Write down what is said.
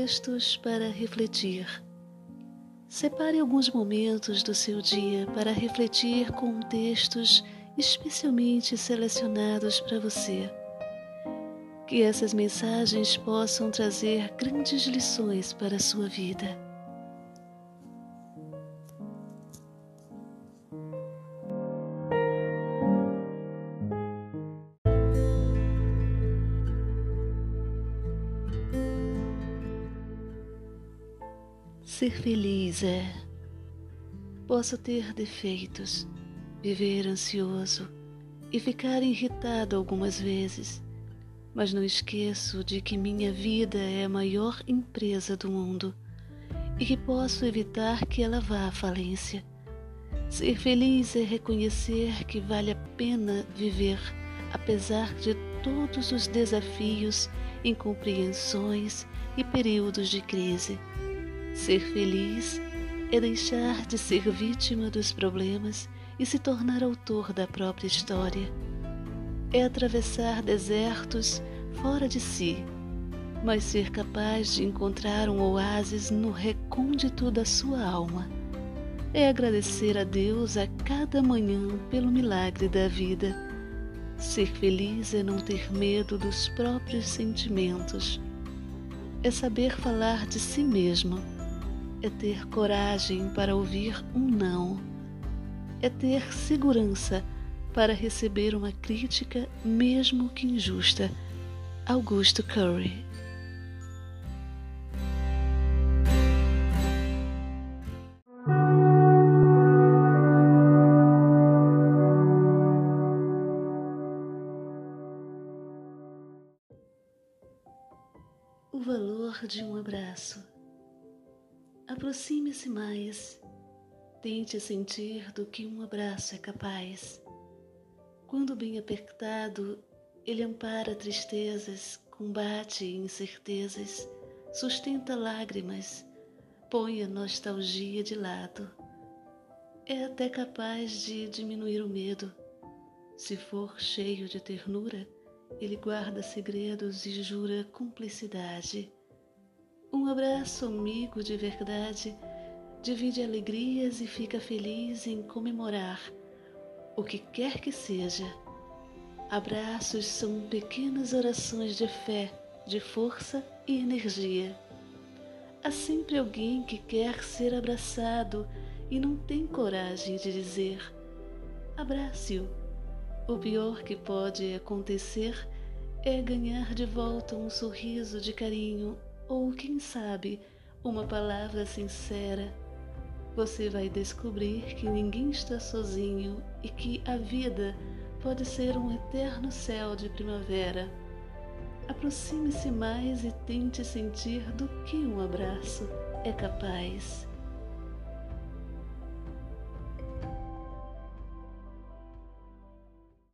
Textos para refletir. Separe alguns momentos do seu dia para refletir com textos especialmente selecionados para você. Que essas mensagens possam trazer grandes lições para a sua vida. Ser feliz é. Posso ter defeitos, viver ansioso e ficar irritado algumas vezes, mas não esqueço de que minha vida é a maior empresa do mundo e que posso evitar que ela vá à falência. Ser feliz é reconhecer que vale a pena viver, apesar de todos os desafios, incompreensões e períodos de crise. Ser feliz é deixar de ser vítima dos problemas e se tornar autor da própria história. É atravessar desertos fora de si, mas ser capaz de encontrar um oásis no recôndito da sua alma. É agradecer a Deus a cada manhã pelo milagre da vida. Ser feliz é não ter medo dos próprios sentimentos. É saber falar de si mesmo é ter coragem para ouvir um não, é ter segurança para receber uma crítica, mesmo que injusta. Augusto Curry O valor de um abraço. Aproxime-se mais. Tente sentir do que um abraço é capaz. Quando bem apertado, ele ampara tristezas, combate incertezas, sustenta lágrimas, põe a nostalgia de lado. É até capaz de diminuir o medo. Se for cheio de ternura, ele guarda segredos e jura cumplicidade. Um abraço amigo de verdade divide alegrias e fica feliz em comemorar o que quer que seja. Abraços são pequenas orações de fé, de força e energia. Há sempre alguém que quer ser abraçado e não tem coragem de dizer: abrace-o. O pior que pode acontecer é ganhar de volta um sorriso de carinho ou, quem sabe, uma palavra sincera, você vai descobrir que ninguém está sozinho e que a vida pode ser um eterno céu de primavera. Aproxime-se mais e tente sentir do que um abraço é capaz.